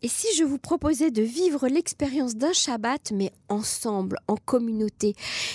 Et si je vous proposais de vivre l'expérience d'un Shabbat, mais ensemble, en communauté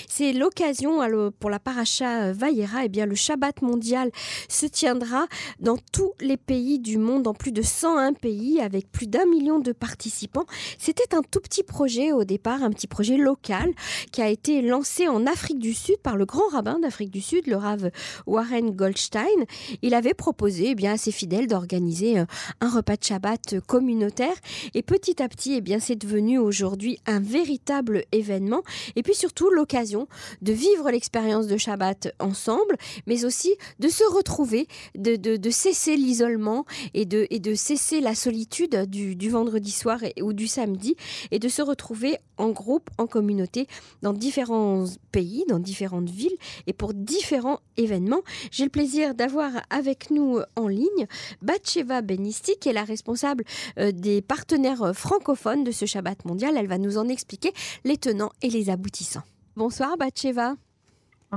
C'est l'occasion pour la paracha euh, Vayera. Et eh bien, le Shabbat mondial se tiendra dans tous les pays du monde, dans plus de 101 pays, avec plus d'un million de participants. C'était un tout petit projet au départ, un petit projet local qui a été lancé en Afrique du Sud par le grand rabbin d'Afrique du Sud, le Rav Warren Goldstein. Il avait proposé eh bien, à ses fidèles d'organiser euh, un repas de Shabbat communautaire et petit à petit, eh bien, c'est devenu aujourd'hui un véritable événement. Et puis surtout, l'occasion de vivre l'expérience de Shabbat ensemble, mais aussi de se retrouver, de, cesser l'isolement et de, cesser la solitude du, du vendredi soir ou du samedi et de se retrouver en groupe, en communauté, dans différents pays, dans différentes villes et pour différents événements. J'ai le plaisir d'avoir avec nous en ligne Batcheva Benisti, qui est la responsable euh, des partenaires euh, francophones de ce Shabbat mondial. Elle va nous en expliquer les tenants et les aboutissants. Bonsoir Batcheva.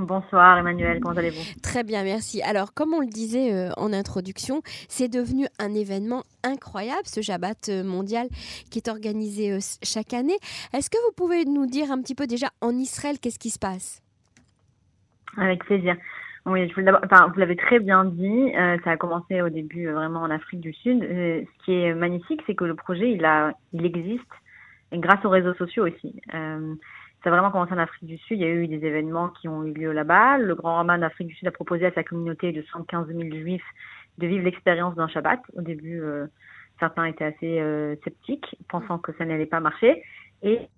Bonsoir Emmanuel, comment allez-vous? Très bien, merci. Alors, comme on le disait euh, en introduction, c'est devenu un événement incroyable, ce Shabbat euh, mondial qui est organisé euh, chaque année. Est-ce que vous pouvez nous dire un petit peu déjà en Israël, qu'est-ce qui se passe? Avec plaisir. Oui, enfin, vous l'avez très bien dit, ça a commencé au début vraiment en Afrique du Sud. ce qui est magnifique, c'est que le projet, il, a, il existe grâce aux réseaux sociaux aussi. Ça a vraiment commencé en Afrique du Sud. Il y a eu des événements qui ont eu lieu là-bas. Le Grand Raman d'Afrique du Sud a proposé à sa communauté de 115 000 juifs de vivre l'expérience d'un Shabbat. Au début, euh, certains étaient assez euh, sceptiques, pensant que ça n'allait pas marcher. Et la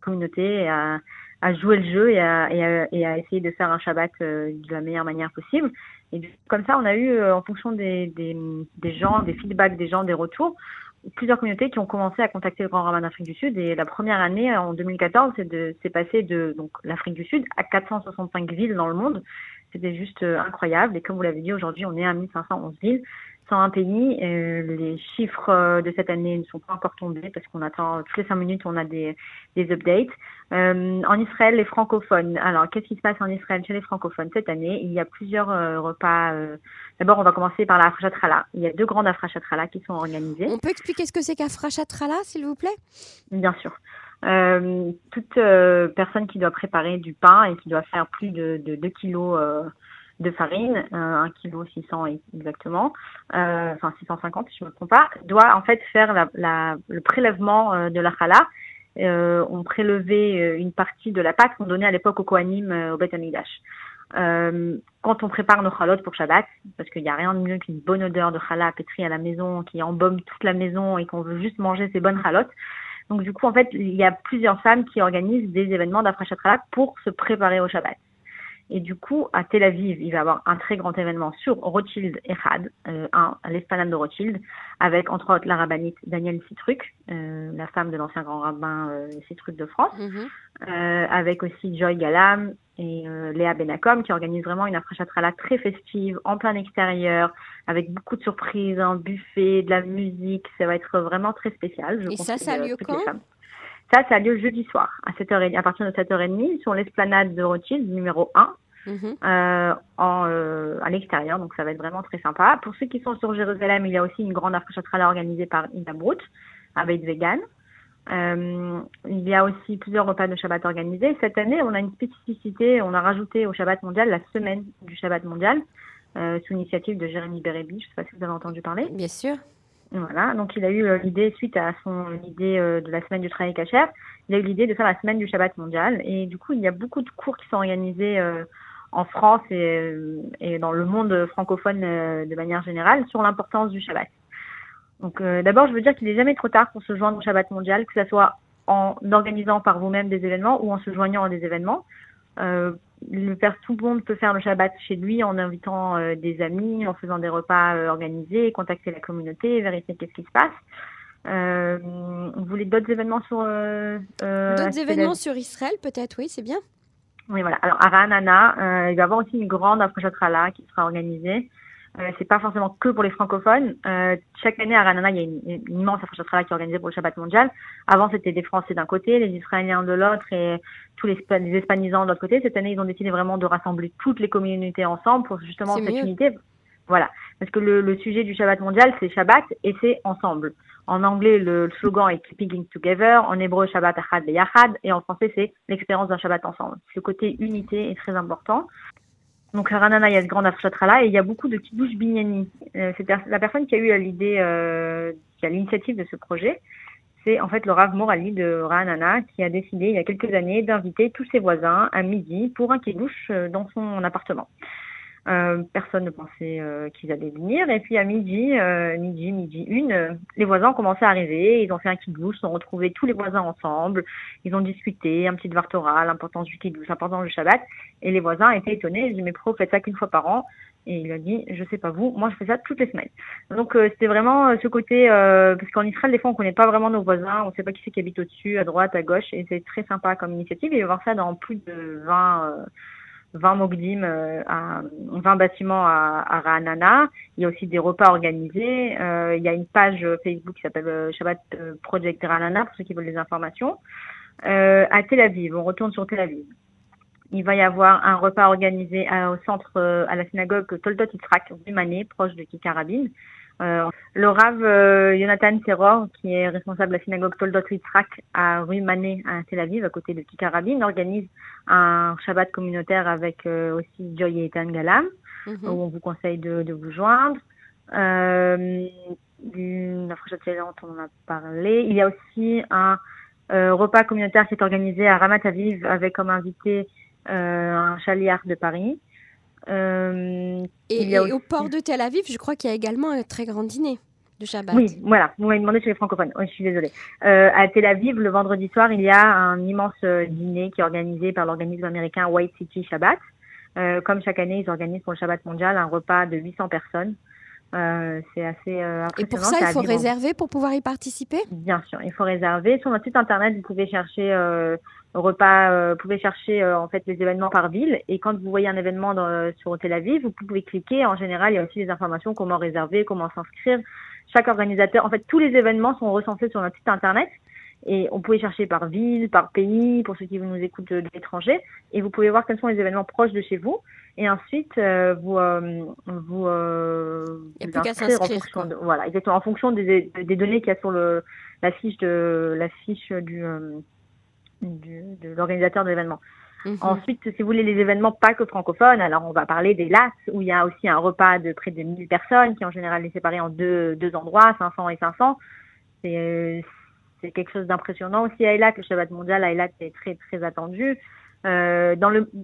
communauté a, a joué le jeu et a, et, a, essayé de faire un Shabbat euh, de la meilleure manière possible. Et comme ça, on a eu, en fonction des, des, des gens, des feedbacks des gens, des retours, plusieurs communautés qui ont commencé à contacter le Grand Rabbin d'Afrique du Sud. Et la première année, en 2014, c'est passé de donc l'Afrique du Sud à 465 villes dans le monde. C'était juste euh, incroyable. Et comme vous l'avez dit, aujourd'hui, on est à 1511 villes. 101 pays. Euh, les chiffres euh, de cette année ne sont pas encore tombés parce qu'on attend toutes les cinq minutes, on a des, des updates. Euh, en Israël, les francophones. Alors, qu'est-ce qui se passe en Israël chez les francophones cette année? Il y a plusieurs euh, repas. D'abord, on va commencer par la Afrachatrala. Il y a deux grandes Afrachatrala qui sont organisées. On peut expliquer ce que c'est qu'Afrachatrala, s'il vous plaît? Bien sûr. Toute personne qui doit préparer du pain et qui doit faire plus de, de 2 kilos de farine, euh, 1 kg 600 exactement, euh, enfin 650 si je me trompe pas, doit en fait faire la, la, le prélèvement euh, de la chala. Euh, on prélevait euh, une partie de la pâte qu'on donnait à l'époque au Kohanim au Beth Amikdash. quand on prépare nos chalotes pour Shabbat, parce qu'il n'y a rien de mieux qu'une bonne odeur de challah pétrie à la maison, qui embaume toute la maison et qu'on veut juste manger ces bonnes chalotes. Donc du coup, en fait, il y a plusieurs femmes qui organisent des événements d'après-Shabbat pour se préparer au Shabbat. Et du coup, à Tel Aviv, il va y avoir un très grand événement sur Rothschild Echad, euh, un, l'esplanade de Rothschild, avec entre autres la rabbinite Danielle Citruc, euh, la femme de l'ancien grand rabbin euh, Citruc de France, mhm. euh, avec aussi Joy Galam et euh, Léa Benakom, qui organisent vraiment une là très festive, en plein extérieur, avec beaucoup de surprises, un buffet, de la musique. Ça va être vraiment très spécial. Je et ça, ça a lieu quand? Ça, ça a lieu jeudi soir, à, 7h, à partir de 7h30, sur l'esplanade de Rothschild, numéro 1, mhm. euh, en, euh, à l'extérieur. Donc, ça va être vraiment très sympa. Pour ceux qui sont sur Jérusalem, il y a aussi une grande afrachatrala organisée par Ida Brut, avec vegan. Euh, il y a aussi plusieurs repas de Shabbat organisés. Cette année, on a une spécificité. On a rajouté au Shabbat mondial la semaine du Shabbat mondial, sous initiative de Jérémy Bérébi. Je ne sais pas si vous avez entendu parler. Bien sûr. Voilà, donc il a eu euh, l'idée, suite à son idée euh, de la semaine du travail cachère, il a eu l'idée de faire la semaine du Shabbat mondial. Et du coup, il y a beaucoup de cours qui sont organisés euh, en France et, dans le monde francophone de manière générale sur l'importance du Shabbat. Donc d'abord, je veux dire qu'il n'est jamais trop tard pour se joindre au Shabbat mondial, que ce soit en organisant par vous-même des événements ou en se joignant à des événements. Le père, tout le monde peut faire le Shabbat chez lui en invitant euh, des amis, en faisant des repas euh, organisés, contacter la communauté, vérifier qu'est-ce qui se passe. Euh, vous voulez d'autres événements sur D'autres événements sur Israël, peut-être, oui, c'est bien. Oui, voilà. Alors, à Ranana, il va y avoir aussi une grande approche qui sera organisée. Euh, c'est pas forcément que pour les francophones. Euh, chaque année à Ranana, il y a une, une immense de travail qui est organisée pour le Shabbat mondial. Avant, c'était des Français d'un côté, les Israéliens de l'autre et tous les, les Hispanisants de l'autre côté. Cette année, ils ont décidé vraiment de rassembler toutes les communautés ensemble pour justement cette unité. Voilà, parce que le, le sujet du Shabbat mondial, c'est Shabbat et c'est ensemble. En anglais, le slogan est Keeping Together. En hébreu, Shabbat Achad Yachad. Et en français, c'est l'expérience d'un Shabbat ensemble. Ce côté unité est très important. Donc, Ranana, il y a ce grand là et il y a beaucoup de kiddush binyani. Euh, c'est la personne qui a eu l'idée, euh, qui a l'initiative de ce projet. C'est en fait le Rav Morali de Ranana qui a décidé il y a quelques années d'inviter tous ses voisins à midi pour un kiddush euh, dans son appartement. Euh, personne ne pensait euh, qu'ils allaient venir. Et puis à midi, euh, midi, midi une, les voisins ont commencé à arriver. Ils ont fait un kidouche, ils ont retrouvé tous les voisins ensemble. Ils ont discuté un petit Vartora, l'importance du kidouche, l'importance du Shabbat. Et les voisins étaient étonnés. Ils dit mais pro, faites ça qu'une fois par an. Et il a dit, je sais pas vous, moi je fais ça toutes les semaines. Donc c'était vraiment ce côté, parce qu'en Israël des fois on connaît pas vraiment nos voisins, on sait pas qui c'est qui habite au-dessus, à droite, à gauche, et c'est très sympa comme initiative. Et il va voir ça dans plus de 20 20 Mogdim, euh, à, 20 bâtiments à, à Ranana. Il y a aussi des repas organisés. Euh, il y a une page Facebook qui s'appelle euh, Shabbat Project Ranana pour ceux qui veulent des informations. à Tel Aviv, on retourne sur Tel Aviv. Il va y avoir un repas organisé au centre, à la synagogue Toldot Yitzhak, rue proche de Kikarabin. Euh, le Rav euh, Jonathan Seror, qui est responsable de la synagogue Toldot Yitzhak à rue Mané à Tel Aviv, à côté de Kikarabin, organise un Shabbat communautaire avec euh, aussi Joy et Ethan Galam, mhm. où on vous conseille de, de vous joindre. Euh, la on en a parlé. Il y a aussi un repas communautaire qui est organisé à Ramat Aviv avec comme invité un chaliard de Paris. Euh, et, au port de Tel Aviv, je crois qu'il y a également un très grand dîner de Shabbat. Oui, voilà, vous m'avez demandé sur les francophones. je suis désolée. Euh, à Tel Aviv, le vendredi soir, il y a un immense euh, dîner qui est organisé par l'organisme américain White City Shabbat. comme chaque année, ils organisent pour le Shabbat mondial un repas de 800 personnes. C'est assez impressionnant. Et pour ça, il faut réserver pour pouvoir y participer? Bien sûr, il faut réserver. Sur notre site internet, vous pouvez chercher repas, euh, vous pouvez chercher euh, en fait les événements par ville et quand vous voyez un événement dans, sur Tel Aviv, vous pouvez cliquer. En général, il y a aussi des informations comment réserver, comment s'inscrire. Chaque organisateur, en fait, tous les événements sont recensés sur notre site internet et on pouvait chercher par ville, par pays, pour ceux qui nous écoutent de, l'étranger, et vous pouvez voir quels sont les événements proches de chez vous, et ensuite euh, vous vous, n'y a plus qu'à s'inscrire. voilà, exactement, en fonction des, des données qu'il y a sur le la fiche de la fiche du de l'organisateur de l'événement. Mhm. Ensuite, si vous voulez les événements pas que francophones, alors on va parler des LAS où il y a aussi un repas de près de 1000 personnes qui en général est séparé en deux, deux endroits, 500 et 500. C'est c'est quelque chose d'impressionnant aussi à Eilat, le Shabbat mondial à Eilat est très très attendu. Euh,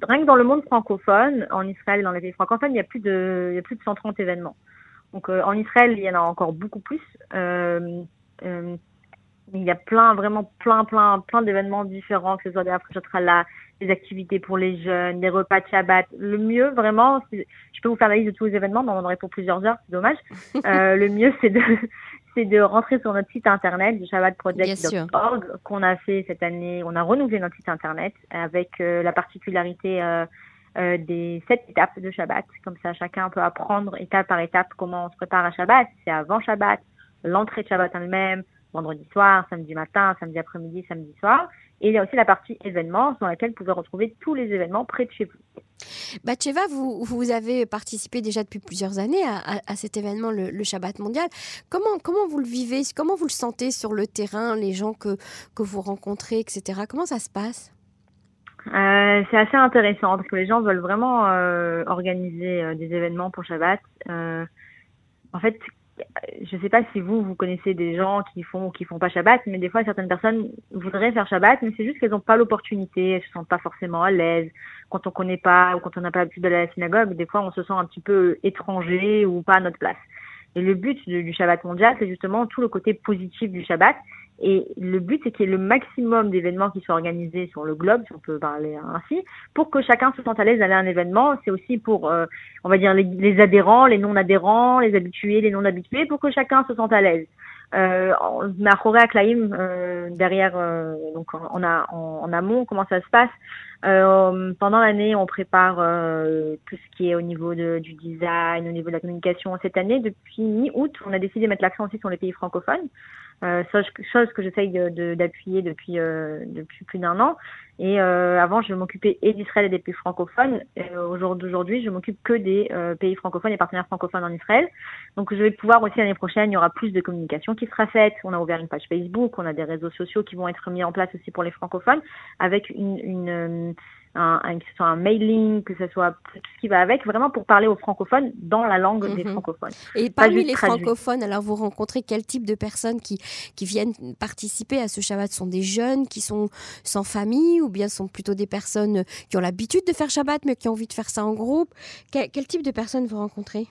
rien que dans le monde francophone, en Israël et dans les pays francophones, il y a plus de, il y a plus de 130 événements. Donc euh, en Israël, il y en a encore beaucoup plus. Euh, il y a plein, vraiment plein, plein, plein d'événements différents, que ce soit des là, des activités pour les jeunes, des repas de Shabbat. Le mieux, vraiment, je peux vous faire la liste de tous les événements, mais on en aurait pour plusieurs heures, c'est dommage. Le mieux, c'est de, c'est de rentrer sur notre site internet, shabbatproject.org, qu'on a fait cette année. On a renouvelé notre site internet avec euh, la particularité euh, euh, des sept étapes de Shabbat. Comme ça, chacun peut apprendre étape par étape comment on se prépare à Shabbat. C'est avant Shabbat, l'entrée de Shabbat elle-même, vendredi soir, samedi matin, samedi après-midi, samedi soir. Et il y a aussi la partie événements dans laquelle vous pouvez retrouver tous les événements près de chez vous. Batcheva, vous, vous avez participé déjà depuis plusieurs années à, cet événement, le, Shabbat mondial. Comment, comment vous le vivez? Comment vous le sentez sur le terrain, les gens que, que vous rencontrez, etc. Comment ça se passe? Euh, c'est assez intéressant parce que les gens veulent vraiment euh, organiser euh, des événements pour Shabbat. en fait, je ne sais pas si vous, vous connaissez des gens qui font ou qui font pas Shabbat, mais des fois, certaines personnes voudraient faire Shabbat, mais c'est juste qu'elles n'ont pas l'opportunité, elles se sentent pas forcément à l'aise. Quand on connaît pas ou quand on n'a pas l'habitude d'aller à la synagogue, des fois, on se sent un petit peu étranger ou pas à notre place. Et le but du Shabbat mondial, c'est justement tout le côté positif du Shabbat et le but, c'est qu'il y ait le maximum d'événements qui soient organisés sur le globe, si on peut parler ainsi, pour que chacun se sente à l'aise d'aller à un événement. C'est aussi pour, euh, on va dire, les, adhérents, les non-adhérents, les habitués, les non-habitués, pour que chacun se sente à l'aise. Euh, à Choré, euh, derrière, euh, donc on a en, amont, comment ça se passe? Euh, Pendant l'année, on prépare euh, tout ce qui est au niveau de, du design, au niveau de la communication. Cette année, depuis mi-août, on a décidé de mettre l'accent aussi sur les pays francophones. Euh, chose, que j'essaye d'appuyer de, depuis, euh, depuis plus d'un an. Et euh, avant, je m'occupais et d'Israël et des pays francophones. Aujourd'hui, je m'occupe que des pays francophones et partenaires francophones en Israël. Donc, je vais pouvoir aussi l'année prochaine, il y aura plus de communication qui sera faite. On a ouvert une page Facebook, on a des réseaux sociaux qui vont être mis en place aussi pour les francophones, avec une, une un, que ce soit un mailing, que ce soit tout ce qui va avec, vraiment pour parler aux francophones dans la langue des mhm. francophones. Et parmi les francophones, alors vous rencontrez quel type de personnes qui, qui viennent participer à ce Shabbat? Sont des jeunes qui sont sans famille ou bien sont plutôt des personnes qui ont l'habitude de faire Shabbat mais qui ont envie de faire ça en groupe? Quel, quel type de personnes vous rencontrez?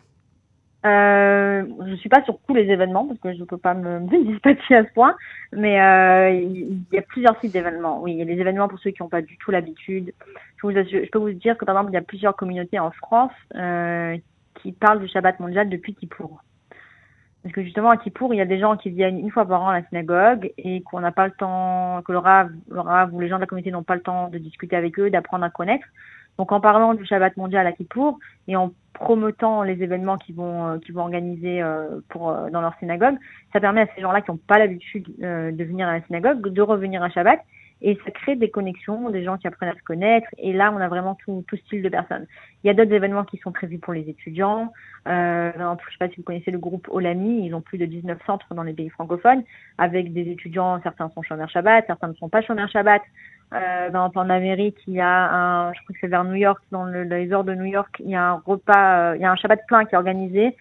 Euh, je suis pas sur tous les événements parce que je peux pas me, dispatcher à ce point, mais euh, il y a plusieurs types d'événements. Oui, il y a des événements pour ceux qui n'ont pas du tout l'habitude. Je, je, peux vous dire que par exemple, il y a plusieurs communautés en France euh, qui parlent du Shabbat mondial depuis Kippour. Parce que justement à Kippour, il y a des gens qui viennent une fois par an à la synagogue et qu'on n'a pas le temps, que le Rav, le Rav ou les gens de la communauté n'ont pas le temps de discuter avec eux, d'apprendre à connaître. Donc en parlant du Shabbat mondial à Kippour et en promotant les événements qu'ils vont euh, qu'ils vont organiser euh, pour euh, dans leur synagogue, ça permet à ces gens-là qui n'ont pas l'habitude de venir à la synagogue de revenir à Shabbat et ça crée des connexions, des gens qui apprennent à se connaître et là on a vraiment tout, tout style de personnes. Il y a d'autres événements qui sont prévus pour les étudiants. Euh, je ne sais pas si vous connaissez le groupe Olami, ils ont plus de 19 centres dans les pays francophones avec des étudiants, certains sont chômeurs Shabbat, certains ne sont pas chômeurs Shabbat. Euh, dans, en Amérique, il y a un, je crois que c'est vers New York, dans, le, les heures de New York, il y a un repas, euh, il y a un Shabbat plein qui est organisé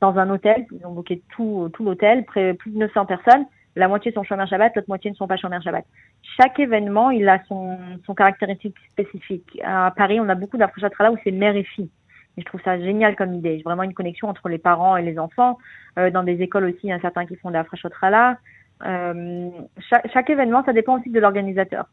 dans un hôtel. Ils ont booké tout, tout l'hôtel, près plus de 900 personnes. La moitié sont chômeurs Shabbat, l'autre moitié ne sont pas chômeurs Shabbat. Chaque événement, il a son, caractéristique spécifique. À Paris, on a beaucoup là où c'est mère et fille. Je trouve ça génial comme idée. Vraiment une connexion entre les parents et les enfants. Euh, dans des écoles aussi, il y a certains qui font là. Euh, chaque, chaque événement, ça dépend aussi de l'organisateur.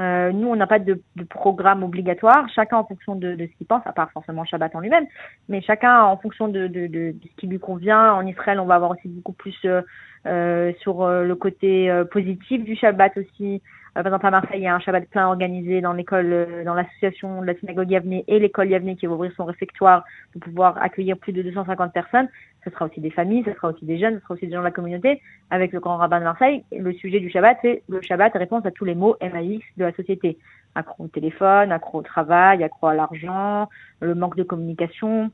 Euh, nous, on n'a pas de, de, programme obligatoire, chacun en fonction de, de ce qu'il pense, à part forcément Shabbat en lui-même, mais chacun en fonction de, de, ce qui lui convient. En Israël, on va avoir aussi beaucoup plus euh, euh sur euh, le côté euh, positif du Shabbat aussi. par exemple, à Marseille, il y a un Shabbat plein organisé dans l'école, dans l'association de la synagogue Yavne et l'école Yavne qui va ouvrir son réfectoire pour pouvoir accueillir plus de 250 personnes ce sera aussi des familles, ce sera aussi des jeunes, ce sera aussi des gens de la communauté. Avec le grand rabbin de Marseille, le sujet du Shabbat, c'est le Shabbat réponse à tous les mots MAX de la société. Accro au téléphone, accro au travail, accro à l'argent, le manque de communication,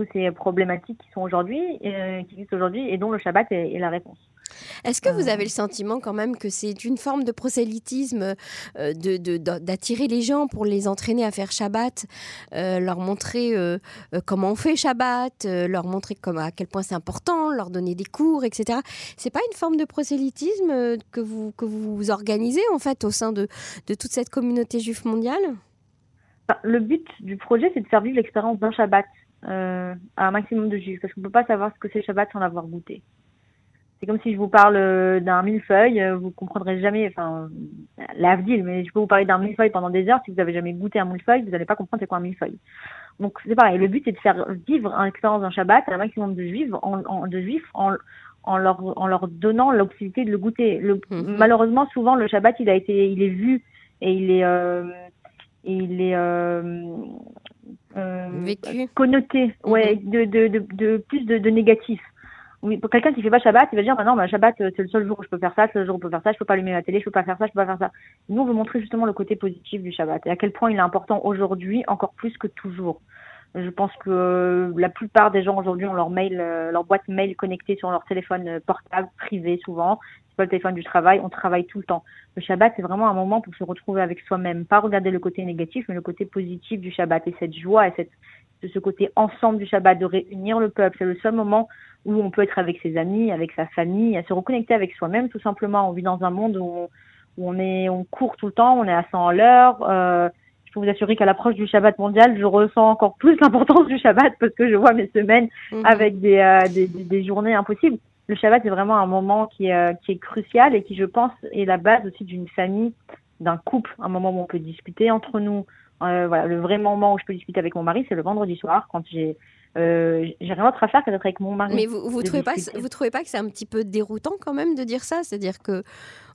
toutes ces problématiques qui sont aujourd'hui, euh, qui existent aujourd'hui et dont le Shabbat est la réponse. Est-ce que vous avez le sentiment quand même que c'est une forme de prosélytisme euh, d'attirer les gens pour les entraîner à faire Shabbat, euh, leur montrer euh, comment on fait Shabbat, leur montrer à quel point c'est important, leur donner des cours, etc. C'est pas une forme de prosélytisme que vous, que vous organisez en fait au sein de, toute cette communauté juive mondiale? Le but du projet, c'est de faire vivre l'expérience d'un Shabbat à un maximum de juifs, parce qu'on ne peut pas savoir ce que c'est Shabbat sans l'avoir goûté. C'est comme si je vous parle euh, d'un millefeuille, euh, vous comprendrez jamais, enfin, l'avdil, mais je peux vous parler d'un millefeuille pendant des heures. Si vous avez jamais goûté un millefeuille, vous n'allez pas comprendre c'est quoi un millefeuille. Donc c'est pareil. Le but c'est de faire vivre une expérience d'un Shabbat à un maximum de juifs, en, de juifs, en, en leur en leur donnant l'opportunité de le goûter. Le, mhm. Malheureusement, souvent le Shabbat il a été, il est vu et il est, euh, il est euh, euh, vécu, connoté, ouais, mhm. de, de, de, de, plus de, de négatif oui, pour quelqu'un qui fait pas Shabbat, il va dire, bah non, bah, Shabbat, euh, c'est le seul jour où je peux faire ça, c'est le jour où je peux faire ça, je peux pas allumer la télé, je peux pas faire ça, je peux pas faire ça. Nous, on veut montrer justement le côté positif du Shabbat et à quel point il est important aujourd'hui, encore plus que toujours. Je pense que euh, la plupart des gens aujourd'hui ont leur mail, euh, leur boîte mail connectée sur leur téléphone portable, privé souvent. C'est pas le téléphone du travail, on travaille tout le temps. Le Shabbat, c'est vraiment un moment pour se retrouver avec soi-même, pas regarder le côté négatif, mais le côté positif du Shabbat et cette joie et cette, ce côté ensemble du Shabbat, de réunir le peuple. C'est le seul moment où on peut être avec ses amis, avec sa famille, à se reconnecter avec soi-même tout simplement. On vit dans un monde où on, est, on court tout le temps, on est à 100 à l'heure. Euh, je peux vous assurer qu'à l'approche du Shabbat mondial, je ressens encore plus l'importance du Shabbat parce que je vois mes semaines mhm. avec des, euh, des, des, journées impossibles. Le Shabbat est vraiment un moment qui est, euh, qui est crucial et qui, je pense, est la base aussi d'une famille, d'un couple, un moment où on peut discuter entre nous. Euh, voilà, le vrai moment où je peux discuter avec mon mari, c'est le vendredi soir quand j'ai euh, j'ai rien d'autre à faire que d'être avec mon mari. Mais vous, vous trouvez pas, vous trouvez pas que c'est un petit peu déroutant quand même de dire ça, c'est-à-dire que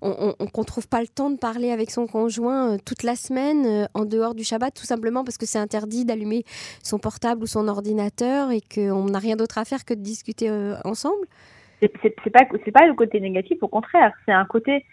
on, qu'on trouve pas le temps de parler avec son conjoint euh, toute la semaine euh, en dehors du Shabbat, tout simplement parce que c'est interdit d'allumer son portable ou son ordinateur et qu'on n'a rien d'autre à faire que de discuter ensemble? C'est pas c'est pas le côté négatif, au contraire, c'est un côté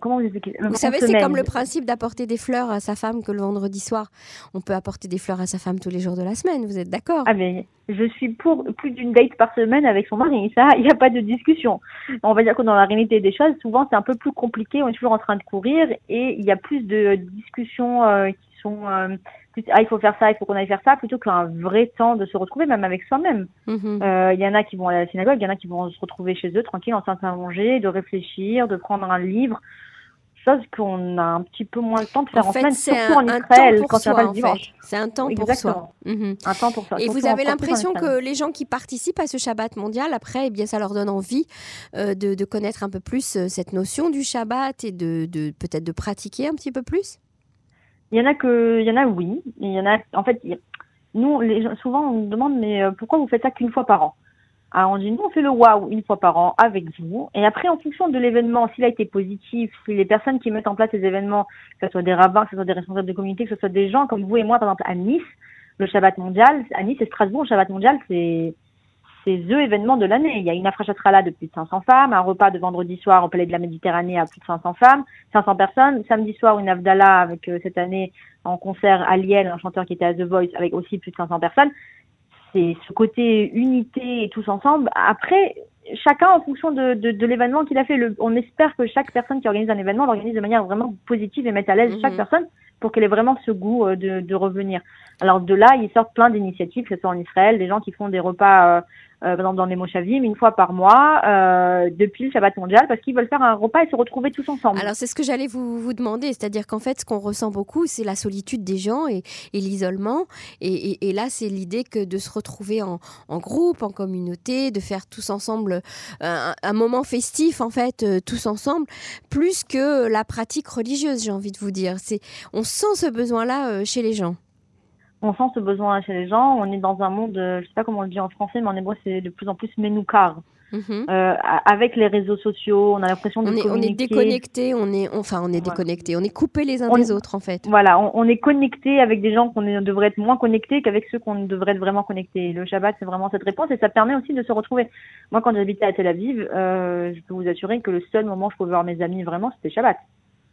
comment vous expliquer Vous savez, c'est comme le principe d'apporter des fleurs à sa femme que le vendredi soir. On peut apporter des fleurs à sa femme tous les jours de la semaine, vous êtes d'accord? Ah mais je suis pour plus d'une date par semaine avec son mari, ça, il n'y a pas de discussion. On va dire que dans la réalité des choses, souvent c'est un peu plus compliqué, on est toujours en train de courir et il y a plus de discussions euh, qui sont... Euh, ah, il faut faire ça, il faut qu'on aille faire ça, plutôt qu'un vrai temps de se retrouver, même avec soi-même. Mhm. Il y en a qui vont aller à la synagogue, il y en a qui vont se retrouver chez eux, tranquille, en train de manger, de réfléchir, de prendre un livre chose qu'on a un petit peu moins le temps de faire en, fait, semaine, surtout en Israël, quand soi, pas le dimanche. C'est un temps pour soi. Mhm. Un temps pour soi. Et vous avez l'impression que les gens qui participent à ce Shabbat mondial, après, eh bien, ça leur donne envie euh, de, de, connaître un peu plus euh, cette notion du Shabbat et de, de peut-être de pratiquer un petit peu plus? Il y en a que, il y en a oui. Il y en a, en fait, nous, les gens, souvent, on nous demande, mais euh, pourquoi vous faites ça qu'une fois par an? Alors on dit, nous, on fait le waouh une fois par an avec vous. Et après, en fonction de l'événement, s'il a été positif, si les personnes qui mettent en place ces événements, que ce soit des rabbins, que ce soit des responsables de communauté, que ce soit des gens comme vous et moi, par exemple, à Nice, le Shabbat mondial, à Nice et Strasbourg, le Shabbat mondial, c'est, c'est the événement de l'année. Il y a une là de plus de 500 femmes, un repas de vendredi soir au Palais de la Méditerranée à plus de 500 femmes, 500 personnes. Samedi soir, une Avdallah avec euh, cette année en concert à Liel, un chanteur qui était à The Voice avec aussi plus de 500 personnes c'est ce côté unité et tous ensemble. Après, chacun en fonction de, de, l'événement qu'il a fait. Le, on espère que chaque personne qui organise un événement l'organise de manière vraiment positive et mette à l'aise chaque mhm. personne pour qu'elle ait vraiment ce goût euh, de, revenir. Alors de là, ils sortent plein d'initiatives, que ce soit en Israël, des gens qui font des repas euh, euh, dans les Moshavim une fois par mois depuis le Shabbat mondial parce qu'ils veulent faire un repas et se retrouver tous ensemble. Alors c'est ce que j'allais vous, demander, c'est-à-dire qu'en fait ce qu'on ressent beaucoup c'est la solitude des gens et, l'isolement et, là c'est l'idée que de se retrouver en, groupe, en communauté, de faire tous ensemble un, moment festif en fait tous ensemble plus que la pratique religieuse j'ai envie de vous dire. On sent ce besoin là chez les gens on sent ce besoin chez les gens. On est dans un monde, euh, je sais pas comment on le dit en français, mais en hébreu c'est de plus en plus menoukar. Mhm. Euh, avec les réseaux sociaux, on a l'impression de on est, on est déconnecté, on est enfin on est déconnecté, on est coupé les uns des autres en fait. Voilà, on, est connecté avec des gens qu'on devrait être moins connectés qu'avec ceux qu'on devrait être vraiment connectés. Le Shabbat c'est vraiment cette réponse et ça permet aussi de se retrouver. Moi quand j'habitais à Tel Aviv, euh, je peux vous assurer que le seul moment où je pouvais voir mes amis vraiment c'était Shabbat.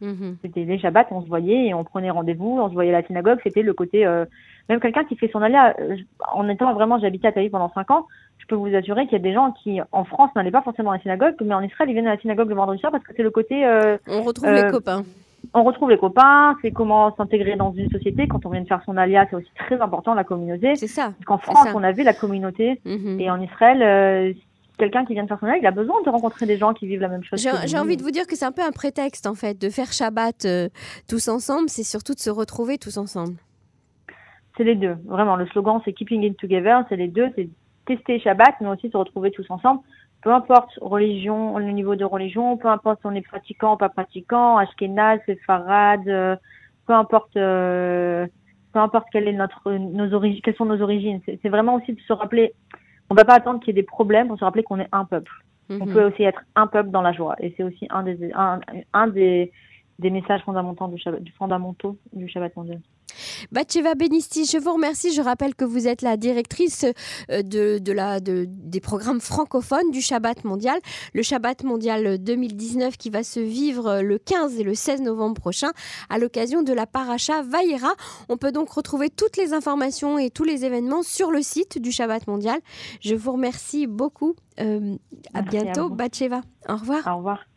Mhm. C'était les Shabbats, on se voyait et on prenait rendez-vous, on se voyait à la synagogue. C'était le côté, euh, même quelqu'un qui fait son aléa. Euh, en étant vraiment, j'habitais à Paris pendant cinq ans, je peux vous assurer qu'il y a des gens qui, en France, n'allaient pas forcément à la synagogue, mais en Israël, ils viennent à la synagogue le vendredi soir parce que c'est le côté. Euh, on retrouve les copains. On retrouve les copains, c'est comment s'intégrer dans une société. Quand on vient de faire son alia, c'est aussi très important la communauté. C'est ça. Parce qu'en France, on avait la communauté, mhm. et en Israël, quelqu'un qui vient de faire son il a besoin de rencontrer des gens qui vivent la même chose. J'ai envie de vous dire que c'est un peu un prétexte en fait de faire Shabbat euh, tous ensemble, c'est surtout de se retrouver tous ensemble. C'est les deux, vraiment. Le slogan c'est Keeping It Together, c'est les deux, c'est tester Shabbat, mais aussi se retrouver tous ensemble. Peu importe religion, le niveau de religion, peu importe si on est pratiquant ou pas pratiquant, Ashkenaz, Farad, euh, peu importe. Euh, peu importe quelle est notre, nos origines, quelles sont nos origines. C'est vraiment aussi de se rappeler on ne va pas attendre qu'il y ait des problèmes pour se rappeler qu'on est un peuple. On mhm. peut aussi être un peuple dans la joie. Et c'est aussi un des, un, des, des messages fondamentaux du, Shabbat, fondamentaux du Shabbat mondial. Batcheva Benisti, je vous remercie. Je rappelle que vous êtes la directrice euh, de, de la, de, des programmes francophones du Shabbat mondial. Le Shabbat mondial 2019 qui va se vivre le 15 et le 16 novembre prochain à l'occasion de la Paracha Vaïra. On peut donc retrouver toutes les informations et tous les événements sur le site du Shabbat mondial. Je vous remercie beaucoup. Euh, à bientôt, Batcheva. Au revoir. Au revoir.